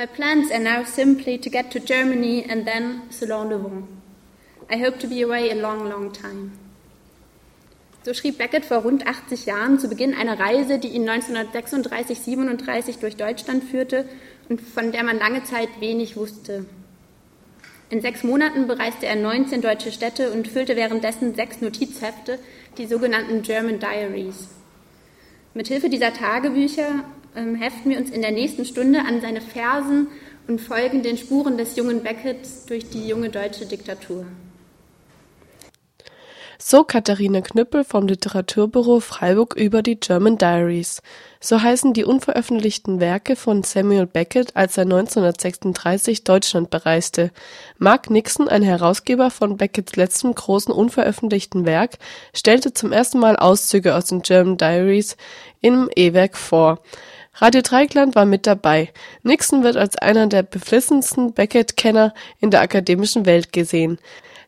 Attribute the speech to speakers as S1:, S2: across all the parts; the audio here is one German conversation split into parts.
S1: My plans are now simply to get to Germany and then selon le vent. I hope to be away a long, long time. So schrieb Beckett vor rund 80 Jahren zu Beginn einer Reise, die ihn 1936-37 durch Deutschland führte und von der man lange Zeit wenig wusste. In sechs Monaten bereiste er 19 deutsche Städte und füllte währenddessen sechs Notizhefte, die sogenannten German Diaries. Mithilfe dieser Tagebücher heften wir uns in der nächsten Stunde an seine Versen und folgen den Spuren des jungen Beckett durch die junge deutsche Diktatur.
S2: So Katharina Knüppel vom Literaturbüro Freiburg über die German Diaries. So heißen die unveröffentlichten Werke von Samuel Beckett, als er 1936 Deutschland bereiste. Mark Nixon, ein Herausgeber von Becketts letztem großen unveröffentlichten Werk, stellte zum ersten Mal Auszüge aus den German Diaries im E-Werk vor. Radio Dreikland war mit dabei. Nixon wird als einer der beflissensten Beckett-Kenner in der akademischen Welt gesehen.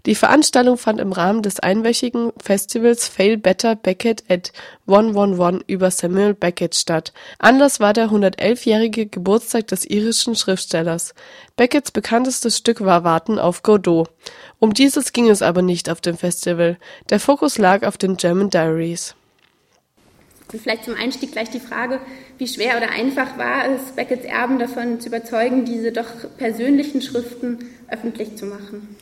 S2: Die Veranstaltung fand im Rahmen des einwöchigen Festivals Fail Better Beckett at 111 über Samuel Beckett statt. Anlass war der 111-jährige Geburtstag des irischen Schriftstellers. Becketts bekanntestes Stück war Warten auf Godot. Um dieses ging es aber nicht auf dem Festival. Der Fokus lag auf den German Diaries.
S1: Und vielleicht zum Einstieg gleich die Frage, wie schwer oder einfach war es, Becketts Erben davon zu überzeugen, diese doch persönlichen Schriften öffentlich zu machen?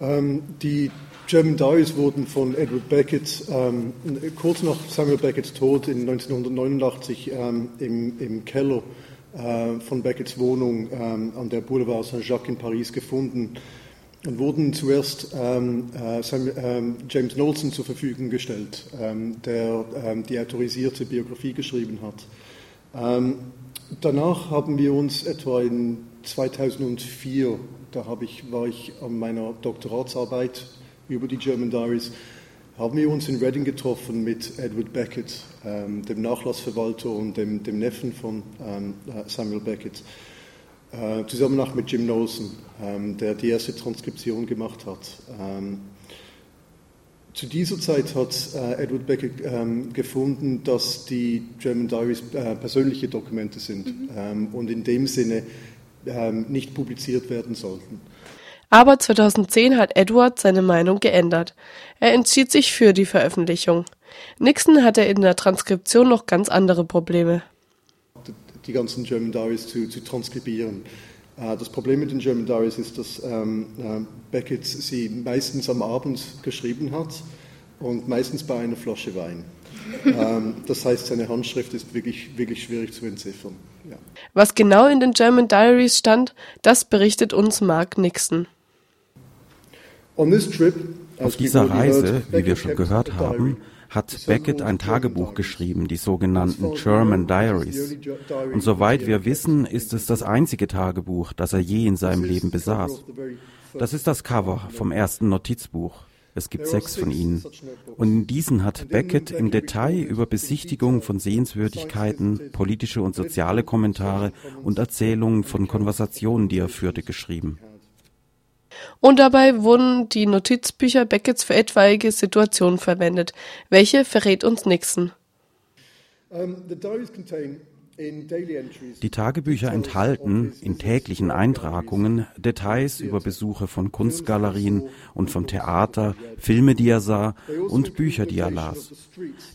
S3: Ähm, die German Diaries wurden von Edward Beckett ähm, kurz nach Samuel Becketts Tod in 1989 ähm, im, im, Keller äh, von Becketts Wohnung ähm, an der Boulevard Saint-Jacques in Paris gefunden und wurden zuerst ähm, äh, Samuel, ähm, James Knowlson zur Verfügung gestellt, der die autorisierte Biografie geschrieben hat. danach haben wir uns etwa in 2004 da ich, war ich an meiner Doktoratsarbeit über die German Diaries, haben wir uns in Reading getroffen mit Edward Beckett, ähm, dem Nachlassverwalter und dem, dem Neffen von ähm, äh, Samuel Beckett, äh, zusammen auch mit Jim Knowlson, ähm, der die erste Transkription gemacht hat. Ähm, zu dieser Zeit hat äh, Edward Beckett ähm, gefunden, dass die German Diaries äh, persönliche Dokumente sind mhm. ähm, und in dem Sinne ähm, nicht publiziert werden sollten.
S2: Aber 2010 hat Edward seine Meinung geändert. Er entschied sich für die Veröffentlichung. Nixon hatte in der Transkription noch ganz andere Probleme.
S3: Die ganzen German Diaries zu, zu transkribieren. Äh, das Problem mit den German Diaries ist, dass ähm, äh, Beckett sie meistens am Abend geschrieben hat und meistens bei einer Flasche Wein. ähm, das heißt, seine Handschrift ist wirklich, wirklich schwierig zu entziffern. Ja.
S2: Was genau in den German Diaries stand, das berichtet uns Mark Nixon.
S4: Auf dieser Reise, wie wir schon gehört haben, hat Beckett ein Tagebuch geschrieben, die sogenannten German Diaries. Und soweit wir wissen, ist es das einzige Tagebuch, das er je in seinem Leben besaß. Das ist das Cover vom ersten Notizbuch. Es gibt sechs von ihnen. Und in diesen hat Beckett im Detail über Besichtigung von Sehenswürdigkeiten, politische und soziale Kommentare und Erzählungen von Konversationen, die er führte, geschrieben.
S2: Und dabei wurden die Notizbücher Becketts für etwaige Situationen verwendet. Welche verrät uns Nixon?
S4: Um, die Tagebücher enthalten in täglichen Eintragungen Details über Besuche von Kunstgalerien und vom Theater, Filme, die er sah und Bücher, die er las.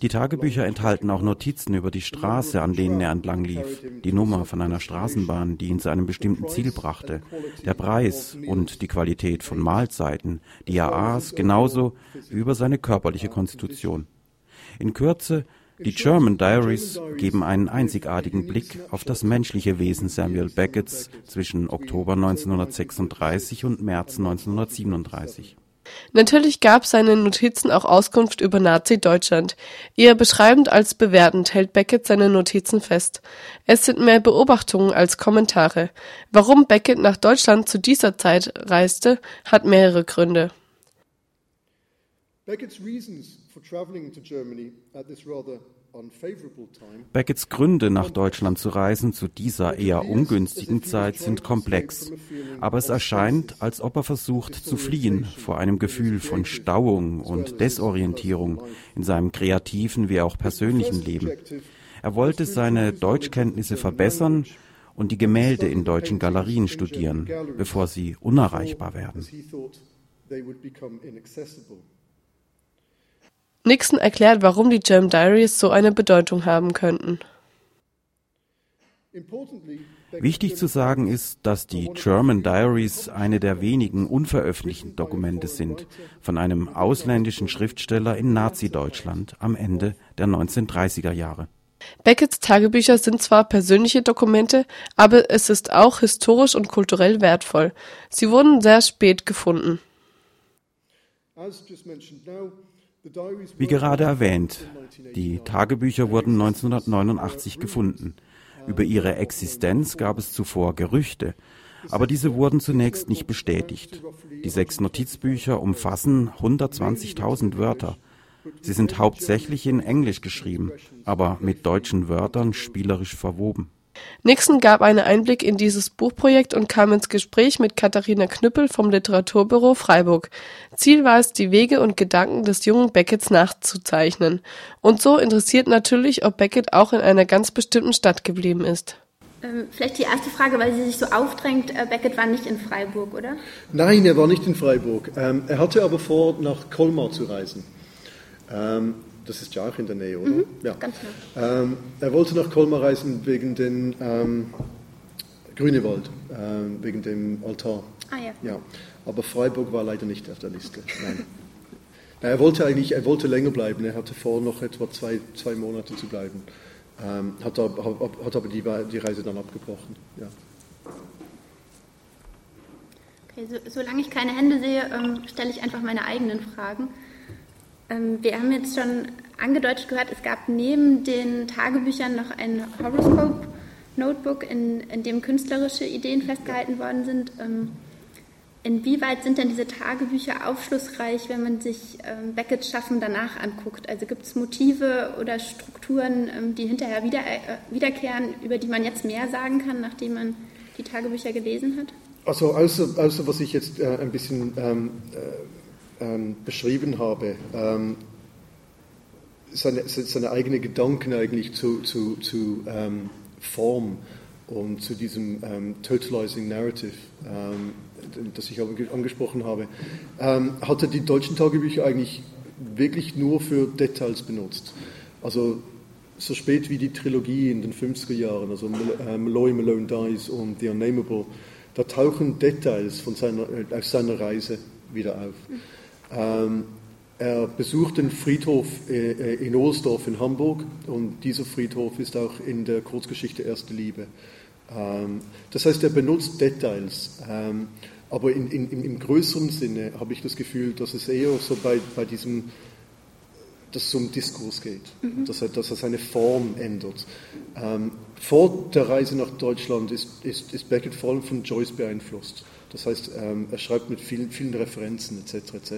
S4: Die Tagebücher enthalten auch Notizen über die Straße, an denen er entlang lief, die Nummer von einer Straßenbahn, die ihn zu einem bestimmten Ziel brachte, der Preis und die Qualität von Mahlzeiten, die er aß, genauso wie über seine körperliche Konstitution. In Kürze die German Diaries geben einen einzigartigen Blick auf das menschliche Wesen Samuel Becketts zwischen Oktober 1936 und März 1937.
S2: Natürlich gab seine Notizen auch Auskunft über Nazi-Deutschland. Eher beschreibend als bewertend hält Beckett seine Notizen fest. Es sind mehr Beobachtungen als Kommentare. Warum Beckett nach Deutschland zu dieser Zeit reiste, hat mehrere Gründe.
S4: Beckett's reasons Becketts Gründe, nach Deutschland zu reisen zu dieser eher ungünstigen Zeit, sind komplex. Aber es erscheint, als ob er versucht zu fliehen vor einem Gefühl von Stauung und Desorientierung in seinem kreativen wie auch persönlichen Leben. Er wollte seine Deutschkenntnisse verbessern und die Gemälde in deutschen Galerien studieren, bevor sie unerreichbar werden.
S2: Nixon erklärt, warum die German Diaries so eine Bedeutung haben könnten.
S4: Wichtig zu sagen ist, dass die German Diaries eine der wenigen unveröffentlichten Dokumente sind von einem ausländischen Schriftsteller in Nazi-Deutschland am Ende der 1930er Jahre.
S2: Becketts Tagebücher sind zwar persönliche Dokumente, aber es ist auch historisch und kulturell wertvoll. Sie wurden sehr spät gefunden.
S4: Wie gerade erwähnt, die Tagebücher wurden 1989 gefunden. Über ihre Existenz gab es zuvor Gerüchte, aber diese wurden zunächst nicht bestätigt. Die sechs Notizbücher umfassen 120.000 Wörter. Sie sind hauptsächlich in Englisch geschrieben, aber mit deutschen Wörtern spielerisch verwoben.
S2: Nixon gab einen Einblick in dieses Buchprojekt und kam ins Gespräch mit Katharina Knüppel vom Literaturbüro Freiburg. Ziel war es, die Wege und Gedanken des jungen Becketts nachzuzeichnen. Und so interessiert natürlich, ob Beckett auch in einer ganz bestimmten Stadt geblieben ist.
S1: Ähm, vielleicht die erste Frage, weil sie sich so aufdrängt. Äh, Beckett war nicht in Freiburg, oder?
S3: Nein, er war nicht in Freiburg. Ähm, er hatte aber vor, nach Colmar zu reisen. Das ist ja auch in der Nähe, oder?
S1: Mhm,
S3: ja.
S1: Ganz genau.
S3: Ähm, er wollte nach Colmar reisen wegen dem ähm, Grünewald, ähm, wegen dem Altar.
S1: Ah ja.
S3: ja. Aber Freiburg war leider nicht auf der Liste. Nein. Na, er wollte eigentlich, er wollte länger bleiben. Er hatte vor, noch etwa zwei, zwei Monate zu bleiben. Ähm, hat, hat, hat, aber die, die Reise dann abgebrochen. Ja.
S1: Okay, so, solange ich keine Hände sehe, ähm, stelle ich einfach meine eigenen Fragen. Ähm, wir haben jetzt schon angedeutet gehört, es gab neben den Tagebüchern noch ein Horoscope Notebook, in, in dem künstlerische Ideen festgehalten worden sind. Ähm, inwieweit sind denn diese Tagebücher aufschlussreich, wenn man sich ähm, Beckett's Schaffen danach anguckt? Also gibt es Motive oder Strukturen, die hinterher wieder, äh, wiederkehren, über die man jetzt mehr sagen kann, nachdem man die Tagebücher gelesen hat?
S3: Also außer, außer was ich jetzt äh, ein bisschen ähm, äh, ähm, beschrieben habe, ähm, seine, seine eigenen Gedanken eigentlich zu, zu, zu ähm, Form und zu diesem ähm, Totalizing Narrative, ähm, das ich angesprochen habe, ähm, hat er die deutschen Tagebücher eigentlich wirklich nur für Details benutzt. Also so spät wie die Trilogie in den 50er Jahren, also äh, Malloy, Malone Dies und The Unnameable, da tauchen Details von seiner, äh, aus seiner Reise wieder auf. Ähm, er besucht den Friedhof äh, äh, in Ohlsdorf in Hamburg und dieser Friedhof ist auch in der Kurzgeschichte Erste Liebe. Ähm, das heißt, er benutzt Details, ähm, aber in, in, im größeren Sinne habe ich das Gefühl, dass es eher so bei, bei diesem, dass es um Diskurs geht, mhm. dass, er, dass er seine Form ändert. Ähm, vor der Reise nach Deutschland ist, ist, ist Beckett vor allem von Joyce beeinflusst. Das heißt, ähm, er schreibt mit vielen, vielen Referenzen etc. etc.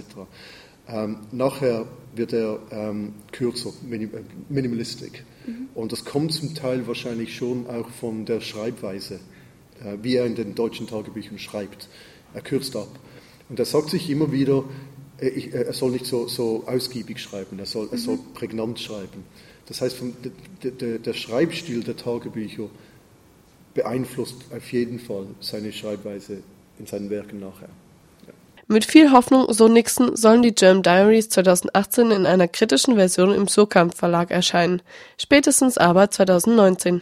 S3: Ähm, nachher wird er ähm, kürzer, minim, äh, minimalistic. Mhm. Und das kommt zum Teil wahrscheinlich schon auch von der Schreibweise, äh, wie er in den deutschen Tagebüchern schreibt. Er kürzt ab. Und er sagt sich immer wieder, äh, ich, äh, er soll nicht so, so ausgiebig schreiben, er soll, mhm. er soll prägnant schreiben. Das heißt, vom, der, der, der Schreibstil der Tagebücher beeinflusst auf jeden Fall seine Schreibweise in seinen Werken nachher. Ja.
S2: Mit viel Hoffnung, so Nixon, sollen die German Diaries 2018 in einer kritischen Version im Surkamp Verlag erscheinen, spätestens aber 2019.